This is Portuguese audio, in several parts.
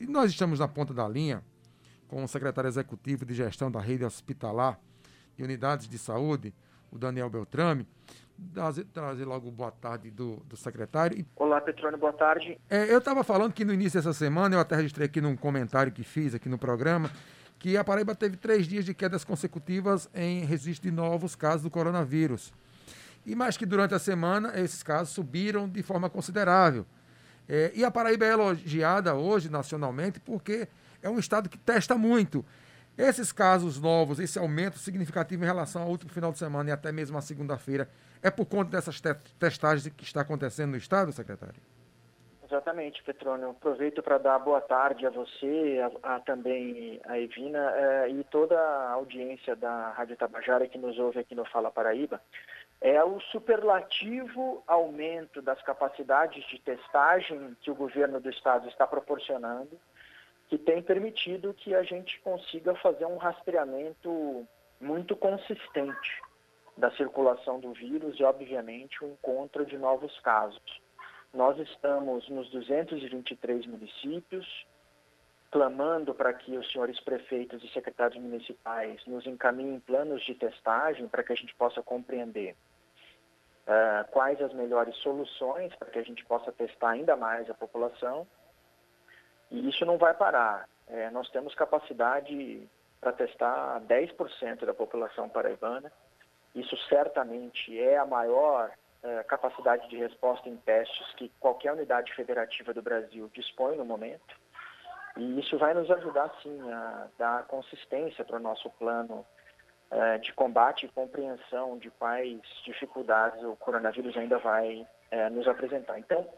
E nós estamos na ponta da linha com o secretário executivo de gestão da rede hospitalar e unidades de saúde, o Daniel Beltrame. Trazer, trazer logo boa tarde do, do secretário. Olá, Petrônio, boa tarde. É, eu estava falando que no início dessa semana, eu até registrei aqui num comentário que fiz aqui no programa, que a Paraíba teve três dias de quedas consecutivas em registro de novos casos do coronavírus. E mais que durante a semana, esses casos subiram de forma considerável. É, e a Paraíba é elogiada hoje nacionalmente porque é um estado que testa muito. Esses casos novos, esse aumento significativo em relação ao último final de semana e até mesmo a segunda-feira, é por conta dessas te testagens que está acontecendo no Estado, secretário? Exatamente, Petrônio. Aproveito para dar boa tarde a você, a, a também a Evina é, e toda a audiência da Rádio Tabajara que nos ouve aqui no Fala Paraíba. É o superlativo aumento das capacidades de testagem que o governo do estado está proporcionando, que tem permitido que a gente consiga fazer um rastreamento muito consistente da circulação do vírus e, obviamente, o encontro de novos casos. Nós estamos nos 223 municípios, clamando para que os senhores prefeitos e secretários municipais nos encaminhem planos de testagem para que a gente possa compreender uh, quais as melhores soluções para que a gente possa testar ainda mais a população. E isso não vai parar. É, nós temos capacidade para testar 10% da população paraibana isso certamente é a maior eh, capacidade de resposta em testes que qualquer unidade federativa do Brasil dispõe no momento. E isso vai nos ajudar, sim, a dar consistência para o nosso plano eh, de combate e compreensão de quais dificuldades o coronavírus ainda vai eh, nos apresentar. Então,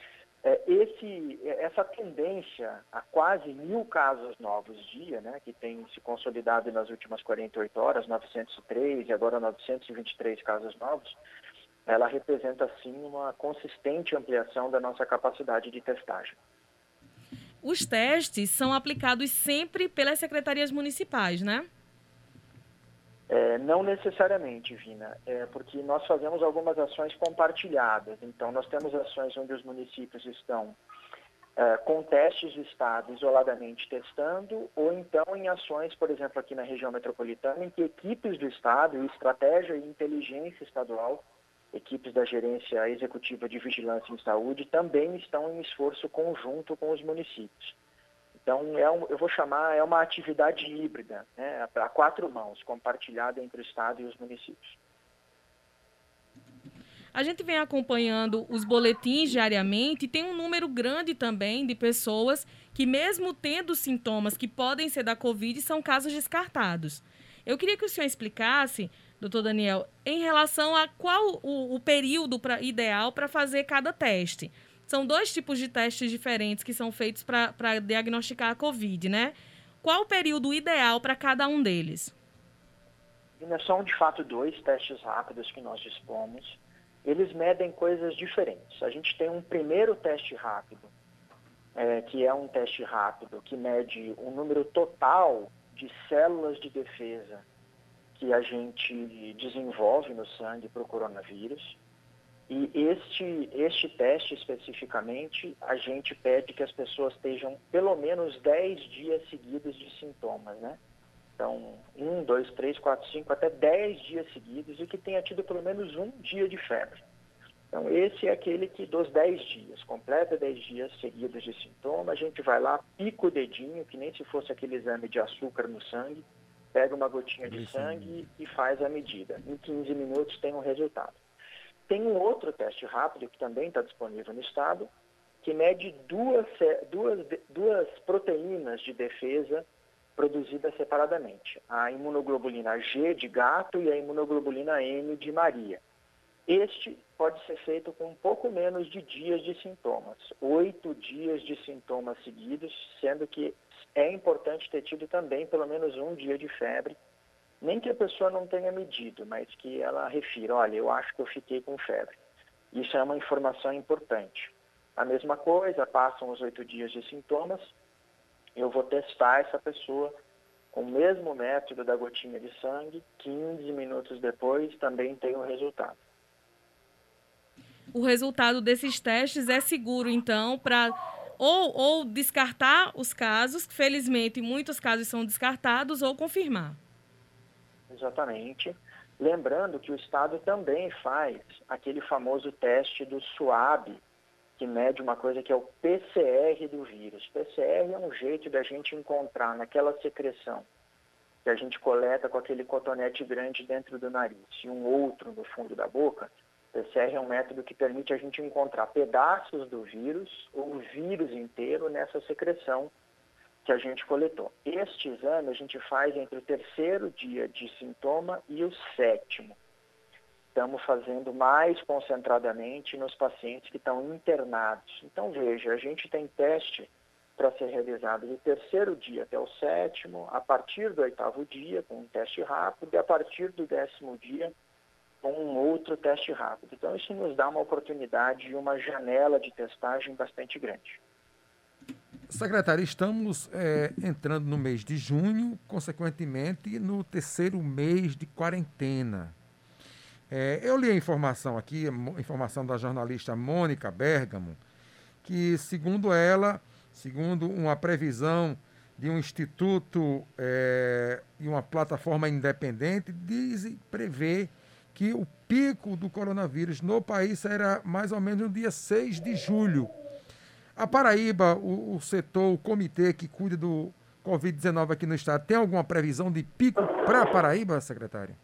é, esse, essa tendência a quase mil casos novos dia, né, que tem se consolidado nas últimas 48 horas, 903 e agora 923 casos novos, ela representa sim uma consistente ampliação da nossa capacidade de testagem. Os testes são aplicados sempre pelas secretarias municipais, né? É, não necessariamente, Vina, é, porque nós fazemos algumas ações compartilhadas. Então, nós temos ações onde os municípios estão é, com testes de Estado isoladamente testando, ou então em ações, por exemplo, aqui na região metropolitana, em que equipes do Estado, estratégia e inteligência estadual, equipes da Gerência Executiva de Vigilância em Saúde, também estão em esforço conjunto com os municípios. Então, é um, eu vou chamar, é uma atividade híbrida, né, a quatro mãos, compartilhada entre o Estado e os municípios. A gente vem acompanhando os boletins diariamente e tem um número grande também de pessoas que, mesmo tendo sintomas que podem ser da Covid, são casos descartados. Eu queria que o senhor explicasse, doutor Daniel, em relação a qual o, o período pra, ideal para fazer cada teste. São dois tipos de testes diferentes que são feitos para diagnosticar a Covid, né? Qual o período ideal para cada um deles? São, de fato, dois testes rápidos que nós dispomos. Eles medem coisas diferentes. A gente tem um primeiro teste rápido, é, que é um teste rápido que mede o número total de células de defesa que a gente desenvolve no sangue para o coronavírus. E este, este teste especificamente, a gente pede que as pessoas estejam pelo menos 10 dias seguidos de sintomas, né? Então, um, dois, três, quatro, cinco, até 10 dias seguidos e que tenha tido pelo menos um dia de febre. Então, esse é aquele que dos 10 dias, completa 10 dias seguidos de sintoma, a gente vai lá, pica o dedinho, que nem se fosse aquele exame de açúcar no sangue, pega uma gotinha de sangue e faz a medida. Em 15 minutos tem um resultado. Tem um outro teste rápido que também está disponível no estado, que mede duas, duas, duas proteínas de defesa produzidas separadamente, a imunoglobulina G de gato e a imunoglobulina M de Maria. Este pode ser feito com um pouco menos de dias de sintomas, oito dias de sintomas seguidos, sendo que é importante ter tido também pelo menos um dia de febre nem que a pessoa não tenha medido, mas que ela refira, olha, eu acho que eu fiquei com febre. Isso é uma informação importante. A mesma coisa, passam os oito dias de sintomas, eu vou testar essa pessoa com o mesmo método da gotinha de sangue, 15 minutos depois também tem o resultado. O resultado desses testes é seguro, então, para ou, ou descartar os casos, felizmente muitos casos são descartados, ou confirmar. Exatamente. Lembrando que o Estado também faz aquele famoso teste do SUAB, que mede uma coisa que é o PCR do vírus. PCR é um jeito da gente encontrar naquela secreção que a gente coleta com aquele cotonete grande dentro do nariz e um outro no fundo da boca, PCR é um método que permite a gente encontrar pedaços do vírus ou o vírus inteiro nessa secreção que a gente coletou. Este exame a gente faz entre o terceiro dia de sintoma e o sétimo. Estamos fazendo mais concentradamente nos pacientes que estão internados. Então, veja, a gente tem teste para ser realizado do terceiro dia até o sétimo, a partir do oitavo dia, com um teste rápido, e a partir do décimo dia, com um outro teste rápido. Então, isso nos dá uma oportunidade e uma janela de testagem bastante grande. Secretário, estamos é, entrando no mês de junho, consequentemente no terceiro mês de quarentena. É, eu li a informação aqui, a informação da jornalista Mônica Bergamo, que, segundo ela, segundo uma previsão de um instituto é, e uma plataforma independente, diz prevê que o pico do coronavírus no país será mais ou menos no dia 6 de julho. A Paraíba, o, o setor, o comitê que cuida do Covid-19 aqui no estado, tem alguma previsão de pico para a Paraíba, secretário?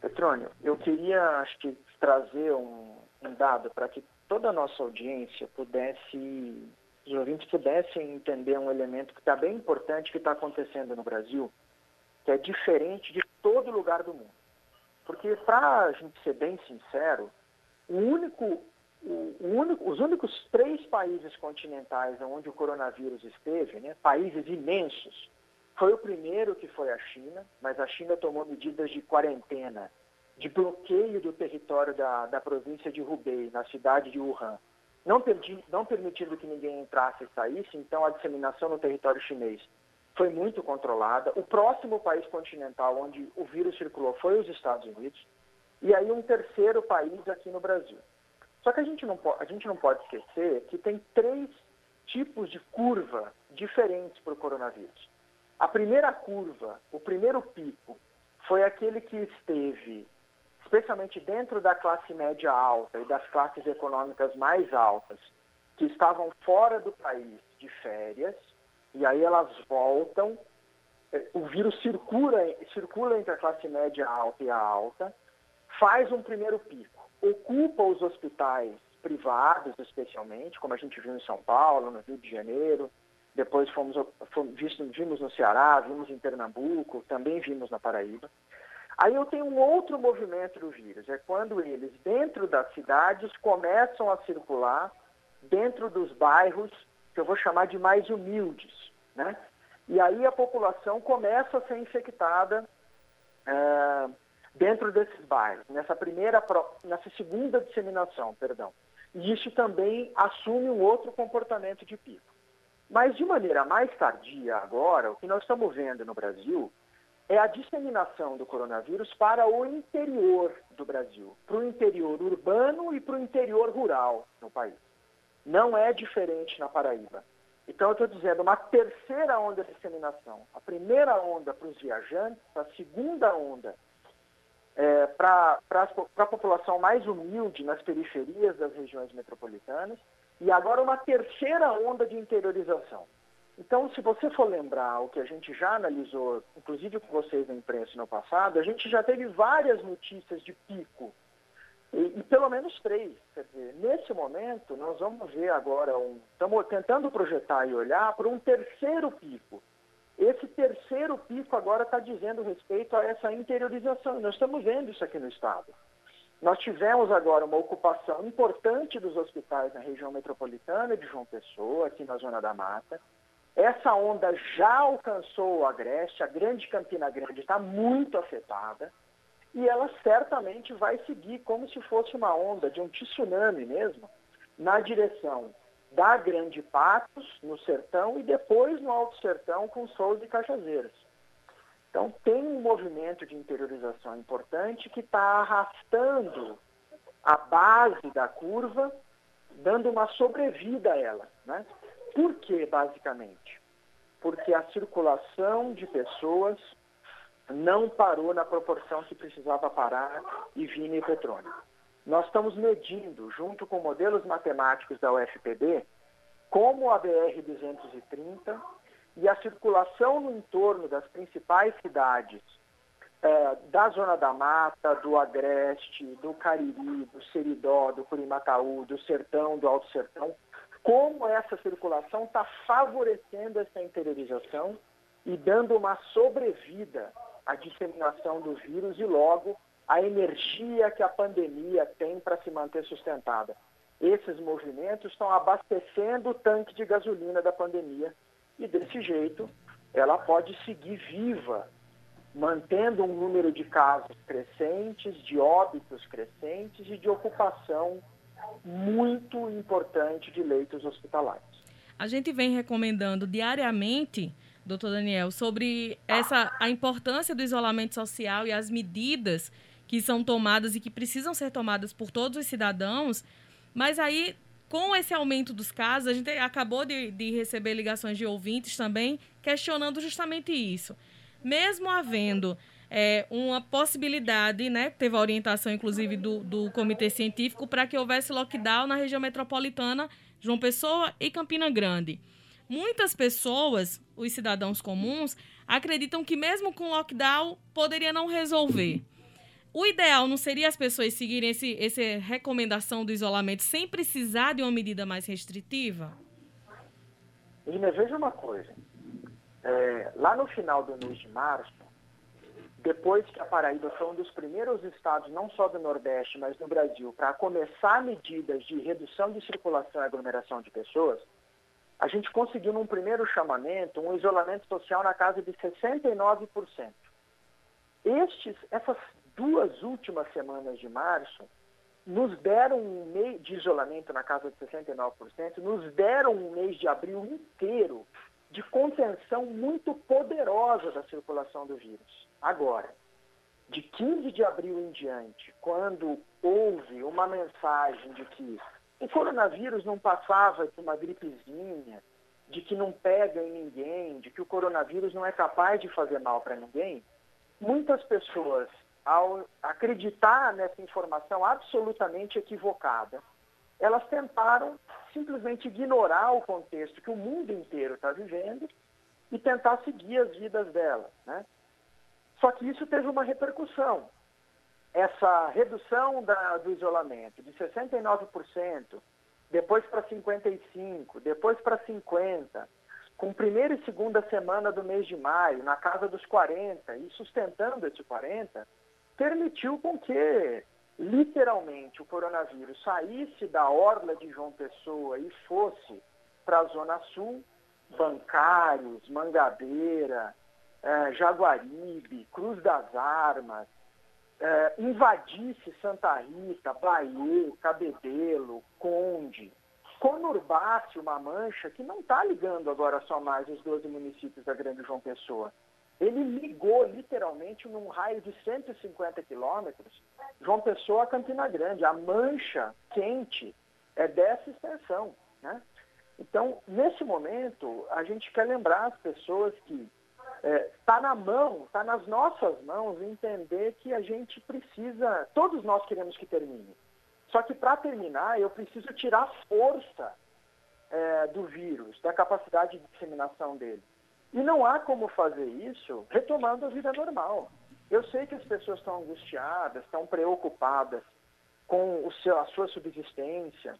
Petrônio, eu queria, acho que, trazer um, um dado para que toda a nossa audiência pudesse os ouvintes pudessem entender um elemento que está bem importante que está acontecendo no Brasil, que é diferente de todo lugar do mundo. Porque, para a gente ser bem sincero, o único, o, único, os únicos três países continentais onde o coronavírus esteve, né, países imensos, foi o primeiro que foi a China, mas a China tomou medidas de quarentena, de bloqueio do território da, da província de Hubei, na cidade de Wuhan não, perdi, não permitindo que ninguém entrasse e saísse, então a disseminação no território chinês foi muito controlada. O próximo país continental onde o vírus circulou foi os Estados Unidos. E aí um terceiro país aqui no Brasil. Só que a gente não, a gente não pode esquecer que tem três tipos de curva diferentes para o coronavírus. A primeira curva, o primeiro pico, foi aquele que esteve especialmente dentro da classe média alta e das classes econômicas mais altas, que estavam fora do país de férias, e aí elas voltam, eh, o vírus circula, circula entre a classe média alta e a alta, faz um primeiro pico, ocupa os hospitais privados, especialmente, como a gente viu em São Paulo, no Rio de Janeiro, depois fomos, fomos vimos no Ceará, vimos em Pernambuco, também vimos na Paraíba. Aí eu tenho um outro movimento do vírus, é quando eles, dentro das cidades, começam a circular dentro dos bairros, que eu vou chamar de mais humildes, né? E aí a população começa a ser infectada é, dentro desses bairros, nessa primeira, nessa segunda disseminação, perdão. E isso também assume um outro comportamento de pico. Mas de maneira mais tardia agora, o que nós estamos vendo no Brasil é a disseminação do coronavírus para o interior do Brasil, para o interior urbano e para o interior rural no país. Não é diferente na Paraíba. Então, eu estou dizendo uma terceira onda de disseminação. A primeira onda para os viajantes, a segunda onda é, para a população mais humilde nas periferias das regiões metropolitanas, e agora uma terceira onda de interiorização. Então, se você for lembrar o que a gente já analisou, inclusive com vocês na imprensa no passado, a gente já teve várias notícias de pico. E, e pelo menos três. Quer dizer, nesse momento, nós vamos ver agora, um, estamos tentando projetar e olhar para um terceiro pico. Esse terceiro pico agora está dizendo respeito a essa interiorização. Nós estamos vendo isso aqui no Estado. Nós tivemos agora uma ocupação importante dos hospitais na região metropolitana de João Pessoa, aqui na Zona da Mata. Essa onda já alcançou o Agreste, a Grande Campina Grande está muito afetada e ela certamente vai seguir como se fosse uma onda de um tsunami mesmo, na direção da Grande Patos, no Sertão, e depois no Alto Sertão com Souza e Cajazeiras. Então tem um movimento de interiorização importante que está arrastando a base da curva, dando uma sobrevida a ela. Né? Por que, basicamente? Porque a circulação de pessoas não parou na proporção que precisava parar e Vina e Petrônio. Nós estamos medindo, junto com modelos matemáticos da UFPB, como a BR-230 e a circulação no entorno das principais cidades é, da Zona da Mata, do Agreste, do Cariri, do Seridó, do Curimataú, do Sertão, do Alto Sertão, como essa circulação está favorecendo essa interiorização e dando uma sobrevida à disseminação do vírus e logo a energia que a pandemia tem para se manter sustentada. Esses movimentos estão abastecendo o tanque de gasolina da pandemia e desse jeito ela pode seguir viva mantendo um número de casos crescentes, de óbitos crescentes e de ocupação muito importante de leitos hospitalares. A gente vem recomendando diariamente, doutor Daniel, sobre essa a importância do isolamento social e as medidas que são tomadas e que precisam ser tomadas por todos os cidadãos, mas aí com esse aumento dos casos, a gente acabou de, de receber ligações de ouvintes também questionando justamente isso mesmo havendo é, uma possibilidade, né, teve a orientação, inclusive, do, do Comitê Científico, para que houvesse lockdown na região metropolitana, João Pessoa e Campina Grande. Muitas pessoas, os cidadãos comuns, acreditam que mesmo com lockdown poderia não resolver. O ideal não seria as pessoas seguirem esse, essa recomendação do isolamento sem precisar de uma medida mais restritiva? Lina, veja uma coisa. É, lá no final do mês de março, depois que a Paraíba foi um dos primeiros estados, não só do Nordeste, mas do Brasil, para começar medidas de redução de circulação e aglomeração de pessoas, a gente conseguiu, num primeiro chamamento, um isolamento social na casa de 69%. Estes, essas duas últimas semanas de março nos deram um mês de isolamento na casa de 69%, nos deram um mês de abril inteiro de contenção muito poderosa da circulação do vírus. Agora, de 15 de abril em diante, quando houve uma mensagem de que o coronavírus não passava de uma gripezinha, de que não pega em ninguém, de que o coronavírus não é capaz de fazer mal para ninguém, muitas pessoas, ao acreditar nessa informação absolutamente equivocada, elas tentaram simplesmente ignorar o contexto que o mundo inteiro está vivendo e tentar seguir as vidas delas. Né? Só que isso teve uma repercussão. Essa redução da, do isolamento de 69%, depois para 55%, depois para 50%, com primeira e segunda semana do mês de maio, na casa dos 40%, e sustentando esse 40%, permitiu com que literalmente o coronavírus saísse da orla de João Pessoa e fosse para a Zona Sul, bancários, Mangabeira, eh, Jaguaribe, Cruz das Armas, eh, invadisse Santa Rita, Bahia, Cabedelo, Conde, conurbasse uma mancha que não está ligando agora só mais os 12 municípios da Grande João Pessoa, ele ligou literalmente num raio de 150 quilômetros João Pessoa a Campina Grande. A mancha quente é dessa extensão. Né? Então, nesse momento, a gente quer lembrar as pessoas que está é, tá na mão, está nas nossas mãos entender que a gente precisa, todos nós queremos que termine. Só que para terminar, eu preciso tirar a força é, do vírus, da capacidade de disseminação dele. E não há como fazer isso retomando a vida normal. Eu sei que as pessoas estão angustiadas, estão preocupadas com o seu, a sua subsistência,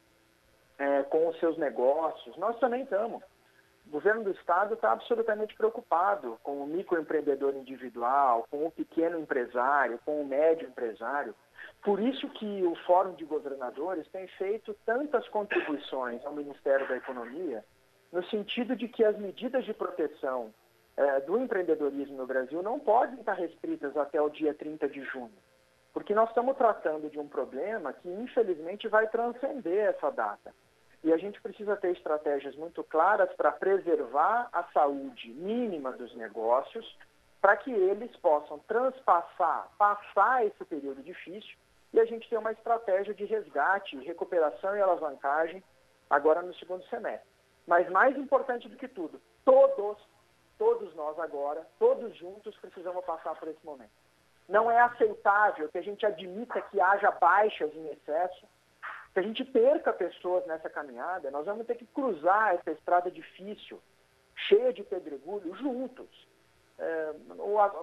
é, com os seus negócios. Nós também estamos. O governo do Estado está absolutamente preocupado com o microempreendedor individual, com o pequeno empresário, com o médio empresário. Por isso que o Fórum de Governadores tem feito tantas contribuições ao Ministério da Economia no sentido de que as medidas de proteção é, do empreendedorismo no Brasil não podem estar restritas até o dia 30 de junho, porque nós estamos tratando de um problema que, infelizmente, vai transcender essa data. E a gente precisa ter estratégias muito claras para preservar a saúde mínima dos negócios, para que eles possam transpassar, passar esse período difícil e a gente ter uma estratégia de resgate, recuperação e alavancagem agora no segundo semestre. Mas mais importante do que tudo, todos, todos nós agora, todos juntos precisamos passar por esse momento. Não é aceitável que a gente admita que haja baixas em excesso, que a gente perca pessoas nessa caminhada. Nós vamos ter que cruzar essa estrada difícil, cheia de pedregulho, juntos. É,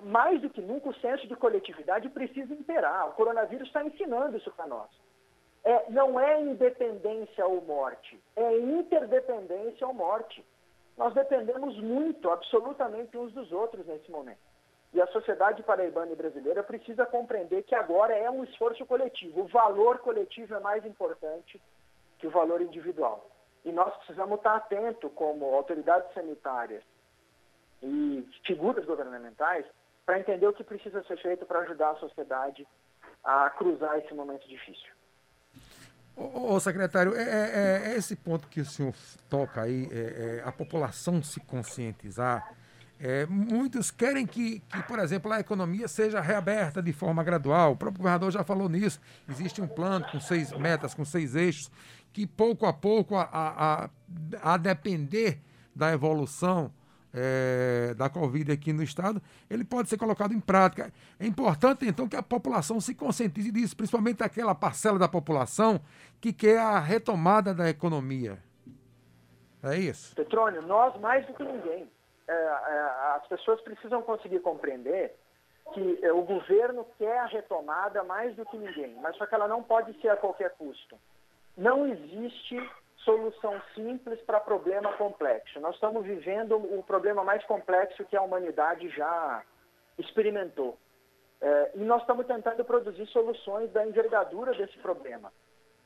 mais do que nunca, o senso de coletividade precisa imperar. O coronavírus está ensinando isso para nós. É, não é independência ou morte, é interdependência ou morte. Nós dependemos muito, absolutamente, uns dos outros nesse momento. E a sociedade paraibana e brasileira precisa compreender que agora é um esforço coletivo. O valor coletivo é mais importante que o valor individual. E nós precisamos estar atentos, como autoridades sanitárias e figuras governamentais, para entender o que precisa ser feito para ajudar a sociedade a cruzar esse momento difícil. Ô, secretário, é, é, é, esse ponto que o senhor toca aí, é, é a população se conscientizar é, muitos querem que, que, por exemplo, a economia seja reaberta de forma gradual. O próprio governador já falou nisso. Existe um plano com seis metas, com seis eixos, que pouco a pouco, a, a, a depender da evolução é, da Covid aqui no Estado, ele pode ser colocado em prática. É importante, então, que a população se conscientize disso, principalmente aquela parcela da população que quer a retomada da economia. É isso? Petrônio, nós mais do que ninguém as pessoas precisam conseguir compreender que é, o governo quer a retomada mais do que ninguém, mas só que ela não pode ser a qualquer custo. Não existe solução simples para problema complexo. Nós estamos vivendo o problema mais complexo que a humanidade já experimentou. É, e nós estamos tentando produzir soluções da envergadura desse problema.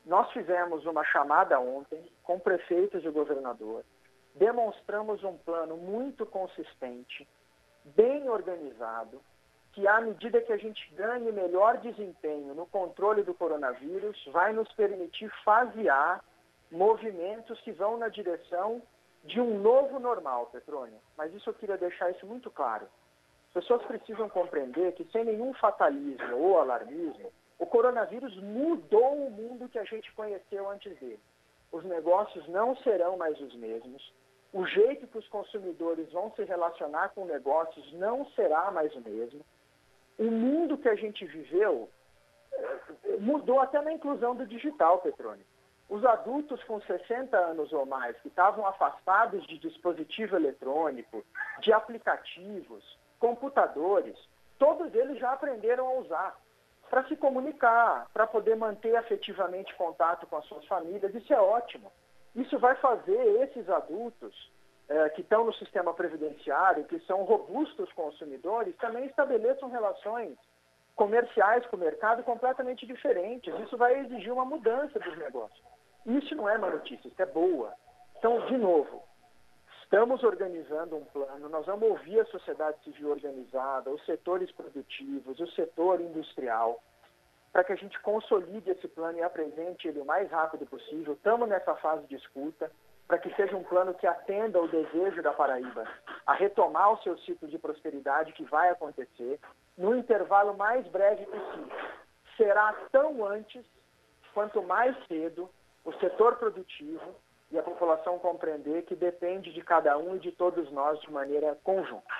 Nós fizemos uma chamada ontem com prefeitos e governador demonstramos um plano muito consistente, bem organizado, que à medida que a gente ganhe melhor desempenho no controle do coronavírus, vai nos permitir fasear movimentos que vão na direção de um novo normal, Petrônio. Mas isso eu queria deixar isso muito claro. As pessoas precisam compreender que sem nenhum fatalismo ou alarmismo, o coronavírus mudou o mundo que a gente conheceu antes dele. Os negócios não serão mais os mesmos o jeito que os consumidores vão se relacionar com negócios não será mais o mesmo. O mundo que a gente viveu eh, mudou até na inclusão do digital, Petrônio. Os adultos com 60 anos ou mais que estavam afastados de dispositivo eletrônico, de aplicativos, computadores, todos eles já aprenderam a usar para se comunicar, para poder manter afetivamente contato com as suas famílias. Isso é ótimo. Isso vai fazer esses adultos é, que estão no sistema previdenciário, que são robustos consumidores, também estabeleçam relações comerciais com o mercado completamente diferentes. Isso vai exigir uma mudança dos negócios. Isso não é uma notícia, isso é boa. Então, de novo, estamos organizando um plano, nós vamos ouvir a sociedade civil organizada, os setores produtivos, o setor industrial, para que a gente consolide esse plano e apresente ele o mais rápido possível. Estamos nessa fase de escuta, para que seja um plano que atenda o desejo da Paraíba a retomar o seu ciclo de prosperidade que vai acontecer no intervalo mais breve possível. Será tão antes quanto mais cedo o setor produtivo e a população compreender que depende de cada um e de todos nós de maneira conjunta.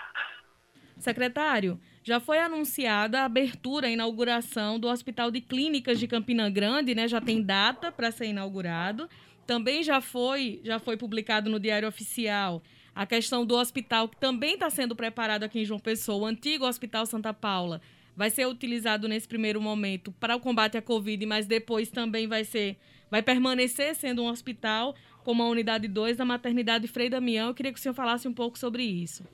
Secretário, já foi anunciada a abertura, a inauguração do Hospital de Clínicas de Campina Grande, né? Já tem data para ser inaugurado. Também já foi, já foi publicado no Diário Oficial a questão do hospital que também está sendo preparado aqui em João Pessoa, o antigo Hospital Santa Paula. Vai ser utilizado nesse primeiro momento para o combate à Covid, mas depois também vai ser, vai permanecer sendo um hospital como a unidade 2 da maternidade Frei Damião. Eu queria que o senhor falasse um pouco sobre isso.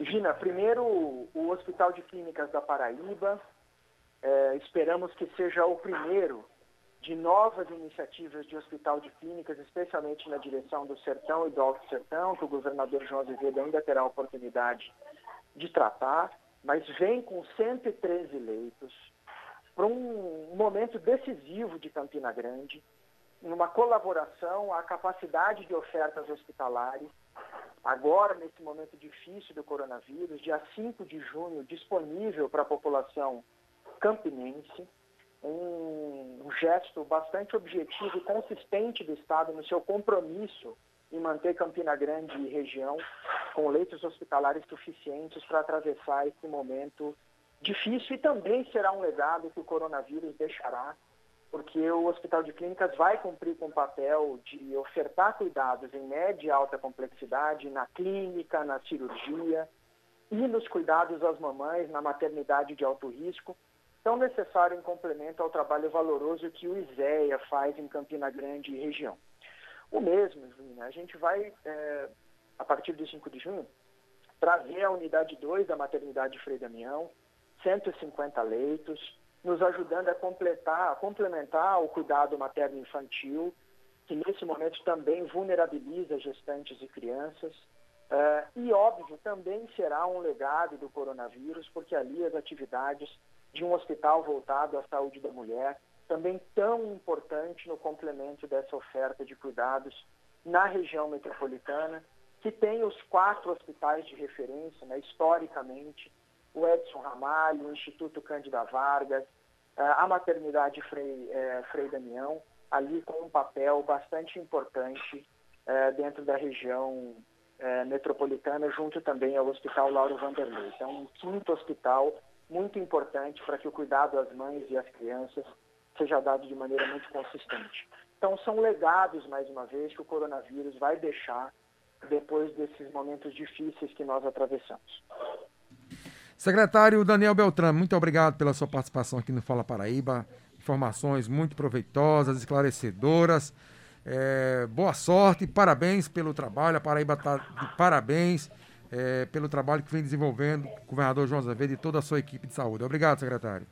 Gina, primeiro o Hospital de Clínicas da Paraíba, é, esperamos que seja o primeiro de novas iniciativas de hospital de clínicas, especialmente na direção do Sertão e do Alto Sertão, que o governador João Azevedo ainda terá a oportunidade de tratar, mas vem com 113 leitos para um momento decisivo de Campina Grande, numa colaboração, a capacidade de ofertas hospitalares agora, nesse momento difícil do coronavírus, dia 5 de junho, disponível para a população campinense, um, gesto bastante objetivo e consistente do Estado no seu compromisso em manter Campina Grande e região com leitos hospitalares suficientes para atravessar esse momento difícil e também será um legado que o coronavírus deixará, porque o Hospital de Clínicas vai cumprir com o papel de ofertar cuidados em média e alta complexidade na clínica, na cirurgia e nos cuidados às mamães, na maternidade de alto risco, tão necessário em complemento ao trabalho valoroso que o ISEA faz em Campina Grande e região. O mesmo, a gente vai, é, a partir de 5 de junho, trazer a unidade 2 da maternidade Frei Damião, 150 leitos, nos ajudando a completar, a complementar o cuidado materno-infantil, que nesse momento também vulnerabiliza gestantes e crianças. Uh, e, óbvio, também será um legado do coronavírus, porque ali as atividades de um hospital voltado à saúde da mulher, também tão importante no complemento dessa oferta de cuidados na região metropolitana, que tem os quatro hospitais de referência, né, historicamente, o Edson Ramalho, o Instituto Cândida Vargas, a maternidade Frei, é, Frei Damião, ali com um papel bastante importante é, dentro da região é, metropolitana, junto também ao Hospital Lauro Vanderlei. Então, um quinto hospital muito importante para que o cuidado às mães e às crianças seja dado de maneira muito consistente. Então, são legados, mais uma vez, que o coronavírus vai deixar depois desses momentos difíceis que nós atravessamos. Secretário Daniel Beltrán, muito obrigado pela sua participação aqui no Fala Paraíba. Informações muito proveitosas, esclarecedoras. É, boa sorte, parabéns pelo trabalho. A Paraíba está de parabéns é, pelo trabalho que vem desenvolvendo o governador João Azevedo e toda a sua equipe de saúde. Obrigado, secretário.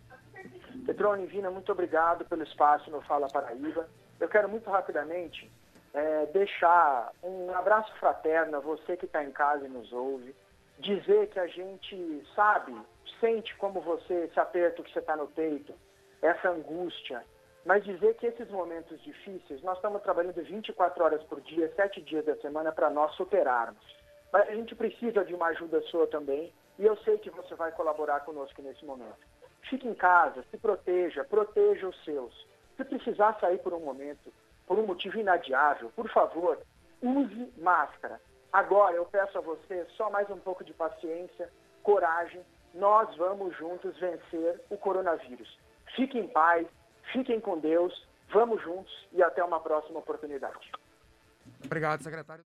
Petrone Vina, muito obrigado pelo espaço no Fala Paraíba. Eu quero muito rapidamente é, deixar um abraço fraterno a você que está em casa e nos ouve dizer que a gente sabe, sente como você, esse aperto que você está no peito, essa angústia, mas dizer que esses momentos difíceis, nós estamos trabalhando 24 horas por dia, 7 dias da semana para nós superarmos. Mas a gente precisa de uma ajuda sua também, e eu sei que você vai colaborar conosco nesse momento. Fique em casa, se proteja, proteja os seus. Se precisar sair por um momento, por um motivo inadiável, por favor, use máscara. Agora eu peço a você só mais um pouco de paciência, coragem. Nós vamos juntos vencer o coronavírus. Fiquem em paz, fiquem com Deus, vamos juntos e até uma próxima oportunidade. Obrigado, secretário.